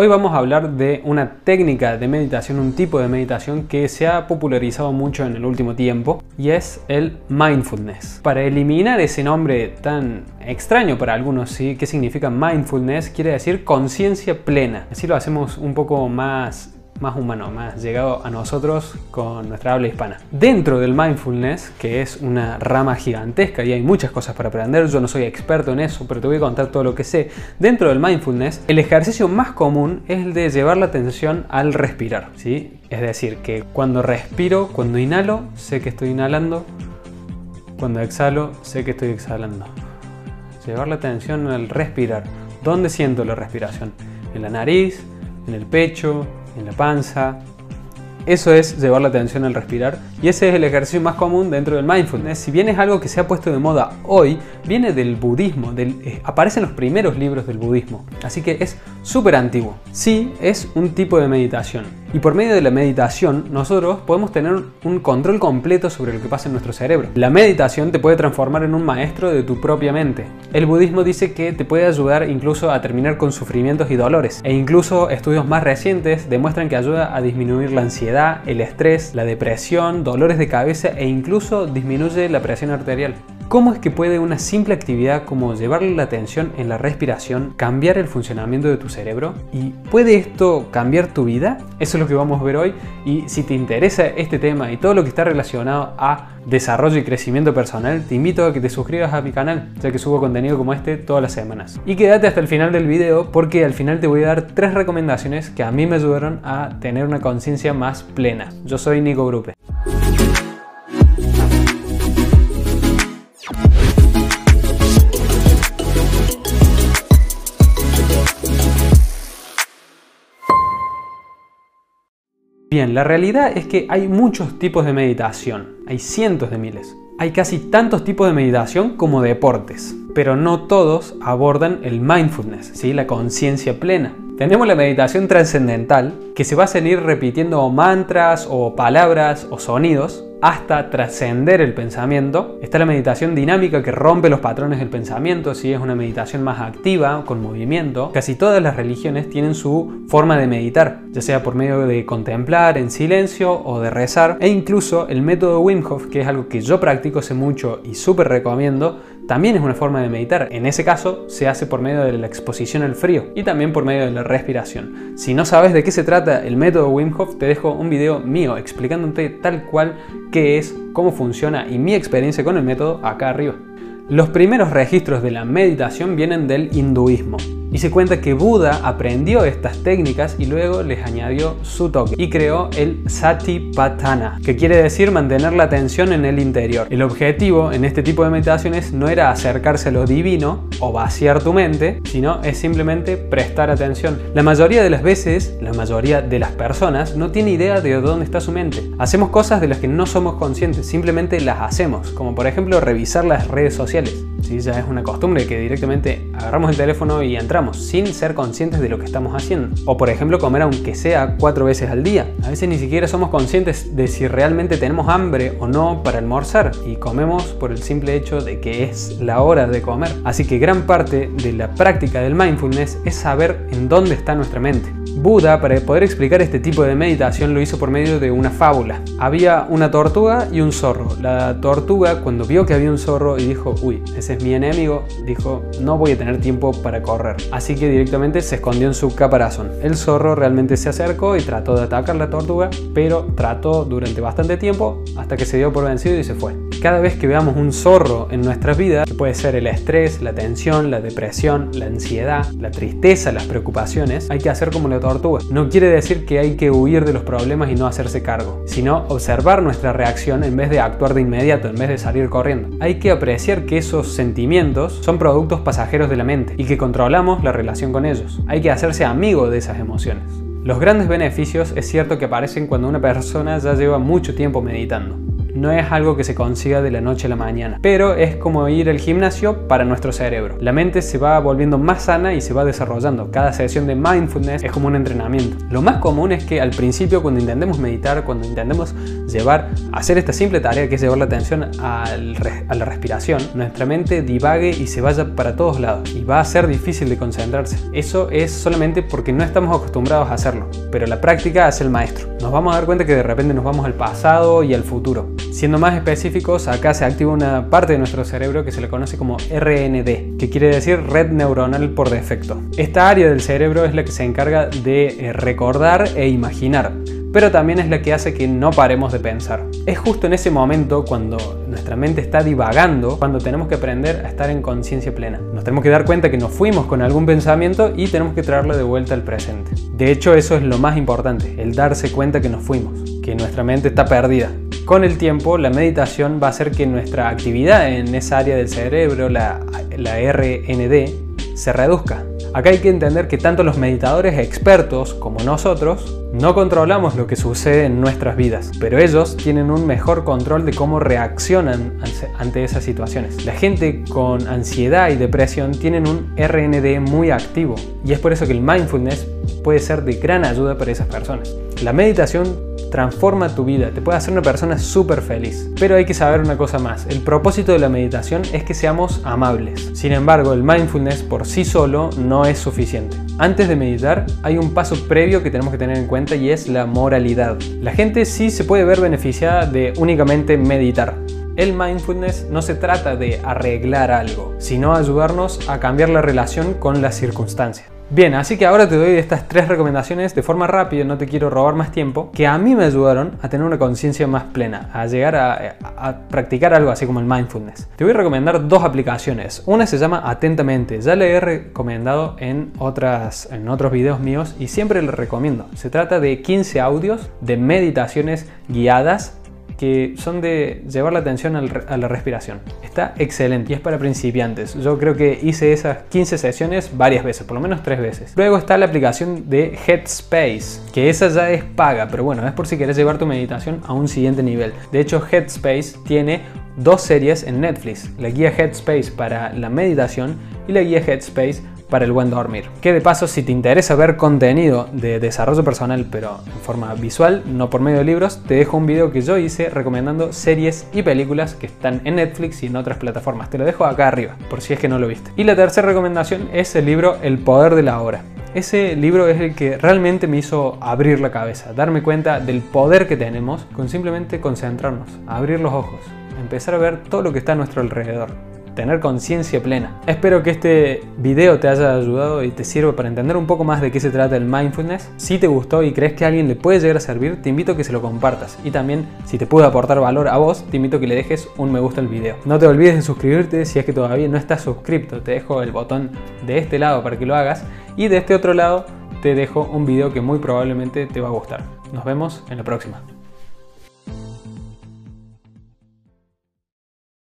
Hoy vamos a hablar de una técnica de meditación, un tipo de meditación que se ha popularizado mucho en el último tiempo y es el mindfulness. Para eliminar ese nombre tan extraño para algunos, ¿sí? ¿qué significa mindfulness? Quiere decir conciencia plena. Así lo hacemos un poco más más humano, más llegado a nosotros con nuestra habla hispana. Dentro del mindfulness, que es una rama gigantesca y hay muchas cosas para aprender, yo no soy experto en eso, pero te voy a contar todo lo que sé. Dentro del mindfulness, el ejercicio más común es el de llevar la atención al respirar, ¿sí? Es decir, que cuando respiro, cuando inhalo, sé que estoy inhalando, cuando exhalo, sé que estoy exhalando. Llevar la atención al respirar. ¿Dónde siento la respiración? ¿En la nariz? ¿En el pecho? En la panza. Eso es llevar la atención al respirar y ese es el ejercicio más común dentro del mindfulness. Si bien es algo que se ha puesto de moda hoy, viene del budismo, del, eh, aparece en los primeros libros del budismo, así que es súper antiguo. Sí, es un tipo de meditación, y por medio de la meditación, nosotros podemos tener un control completo sobre lo que pasa en nuestro cerebro. La meditación te puede transformar en un maestro de tu propia mente. El budismo dice que te puede ayudar incluso a terminar con sufrimientos y dolores. E incluso estudios más recientes demuestran que ayuda a disminuir la ansiedad, el estrés, la depresión, dolores de cabeza e incluso disminuye la presión arterial. ¿Cómo es que puede una simple actividad como llevarle la atención en la respiración cambiar el funcionamiento de tu cerebro? ¿Y puede esto cambiar tu vida? Eso lo que vamos a ver hoy y si te interesa este tema y todo lo que está relacionado a desarrollo y crecimiento personal, te invito a que te suscribas a mi canal, ya que subo contenido como este todas las semanas. Y quédate hasta el final del video porque al final te voy a dar tres recomendaciones que a mí me ayudaron a tener una conciencia más plena. Yo soy Nico Grupe. Bien, la realidad es que hay muchos tipos de meditación, hay cientos de miles. Hay casi tantos tipos de meditación como deportes, pero no todos abordan el mindfulness, ¿sí? la conciencia plena. Tenemos la meditación trascendental, que se basa en ir repitiendo mantras o palabras o sonidos hasta trascender el pensamiento. Está la meditación dinámica que rompe los patrones del pensamiento, si es una meditación más activa, con movimiento. Casi todas las religiones tienen su forma de meditar, ya sea por medio de contemplar en silencio o de rezar. E incluso el método Wim Hof, que es algo que yo practico hace mucho y súper recomiendo, también es una forma de meditar. En ese caso se hace por medio de la exposición al frío y también por medio de la respiración. Si no sabes de qué se trata el método Wim Hof, te dejo un video mío explicándote tal cual qué es, cómo funciona y mi experiencia con el método acá arriba. Los primeros registros de la meditación vienen del hinduismo y se cuenta que Buda aprendió estas técnicas y luego les añadió su toque y creó el Satipatthana, que quiere decir mantener la atención en el interior. El objetivo en este tipo de meditaciones no era acercarse a lo divino o vaciar tu mente, sino es simplemente prestar atención. La mayoría de las veces, la mayoría de las personas no tiene idea de dónde está su mente. Hacemos cosas de las que no somos conscientes, simplemente las hacemos, como por ejemplo revisar las redes sociales ¿sí? Ya es una costumbre que directamente agarramos el teléfono y entramos sin ser conscientes de lo que estamos haciendo. O por ejemplo comer aunque sea cuatro veces al día. A veces ni siquiera somos conscientes de si realmente tenemos hambre o no para almorzar y comemos por el simple hecho de que es la hora de comer. Así que gran parte de la práctica del mindfulness es saber en dónde está nuestra mente. Buda, para poder explicar este tipo de meditación, lo hizo por medio de una fábula. Había una tortuga y un zorro. La tortuga, cuando vio que había un zorro y dijo, uy, ese es mi enemigo, dijo, no voy a tener tiempo para correr. Así que directamente se escondió en su caparazón. El zorro realmente se acercó y trató de atacar la tortuga, pero trató durante bastante tiempo hasta que se dio por vencido y se fue. Cada vez que veamos un zorro en nuestras vidas, puede ser el estrés, la tensión, la depresión, la ansiedad, la tristeza, las preocupaciones, hay que hacer como la tortuga. No quiere decir que hay que huir de los problemas y no hacerse cargo, sino observar nuestra reacción en vez de actuar de inmediato, en vez de salir corriendo. Hay que apreciar que esos sentimientos son productos pasajeros de la mente y que controlamos la relación con ellos. Hay que hacerse amigo de esas emociones. Los grandes beneficios es cierto que aparecen cuando una persona ya lleva mucho tiempo meditando. No es algo que se consiga de la noche a la mañana, pero es como ir al gimnasio para nuestro cerebro. La mente se va volviendo más sana y se va desarrollando. Cada sesión de mindfulness es como un entrenamiento. Lo más común es que al principio cuando intentemos meditar, cuando intentemos llevar, hacer esta simple tarea que es llevar la atención a la respiración, nuestra mente divague y se vaya para todos lados y va a ser difícil de concentrarse. Eso es solamente porque no estamos acostumbrados a hacerlo, pero la práctica hace el maestro. Nos vamos a dar cuenta que de repente nos vamos al pasado y al futuro. Siendo más específicos, acá se activa una parte de nuestro cerebro que se le conoce como RND, que quiere decir red neuronal por defecto. Esta área del cerebro es la que se encarga de recordar e imaginar pero también es la que hace que no paremos de pensar. Es justo en ese momento cuando nuestra mente está divagando, cuando tenemos que aprender a estar en conciencia plena. Nos tenemos que dar cuenta que nos fuimos con algún pensamiento y tenemos que traerlo de vuelta al presente. De hecho, eso es lo más importante, el darse cuenta que nos fuimos, que nuestra mente está perdida. Con el tiempo, la meditación va a hacer que nuestra actividad en esa área del cerebro, la, la RND, se reduzca. Acá hay que entender que tanto los meditadores expertos como nosotros no controlamos lo que sucede en nuestras vidas, pero ellos tienen un mejor control de cómo reaccionan ante esas situaciones. La gente con ansiedad y depresión tienen un RND muy activo y es por eso que el mindfulness puede ser de gran ayuda para esas personas. La meditación transforma tu vida, te puede hacer una persona súper feliz. Pero hay que saber una cosa más, el propósito de la meditación es que seamos amables. Sin embargo, el mindfulness por sí solo no es suficiente. Antes de meditar hay un paso previo que tenemos que tener en cuenta y es la moralidad. La gente sí se puede ver beneficiada de únicamente meditar. El mindfulness no se trata de arreglar algo, sino ayudarnos a cambiar la relación con las circunstancias. Bien, así que ahora te doy estas tres recomendaciones de forma rápida, no te quiero robar más tiempo, que a mí me ayudaron a tener una conciencia más plena, a llegar a, practicar algo así como el mindfulness. Te voy a recomendar dos aplicaciones. Una se llama Atentamente, ya la he recomendado en, otras, en otros videos míos y siempre la recomiendo. Se trata de 15 audios de meditaciones guiadas que son de llevar la atención a la respiración. Está excelente y es para principiantes. Yo creo que hice esas 15 sesiones varias veces, por lo menos tres veces. Luego está la aplicación de Headspace, que esa ya es paga, pero bueno, es por si quieres llevar tu meditación a un siguiente nivel. De hecho, Headspace tiene dos series en Netflix, la guía Headspace para la meditación y la guía Headspace para el buen dormir. Que de paso, si te interesa ver contenido de desarrollo personal, pero en forma visual, no por medio de libros, te dejo un video que yo hice recomendando series y películas que están en Netflix y en otras plataformas. Te lo dejo acá arriba, por si es que no lo viste. Y la tercera recomendación es el libro El poder de la hora. Ese libro es el que realmente me hizo abrir la cabeza, darme cuenta del poder que tenemos con simplemente concentrarnos, abrir los ojos, empezar a ver todo lo que está a nuestro alrededor tener conciencia plena. Espero que este video te haya ayudado y te sirva para entender un poco más de qué se trata el mindfulness. Si te gustó y crees que a alguien le puede llegar a servir, te invito a que se lo compartas. Y también, si te puede aportar valor a vos, te invito a que le dejes un me gusta al video. No te olvides de suscribirte si es que todavía no estás suscrito. Te dejo el botón de este lado para que lo hagas. Y de este otro lado te dejo un video que muy probablemente te va a gustar. Nos vemos en la próxima.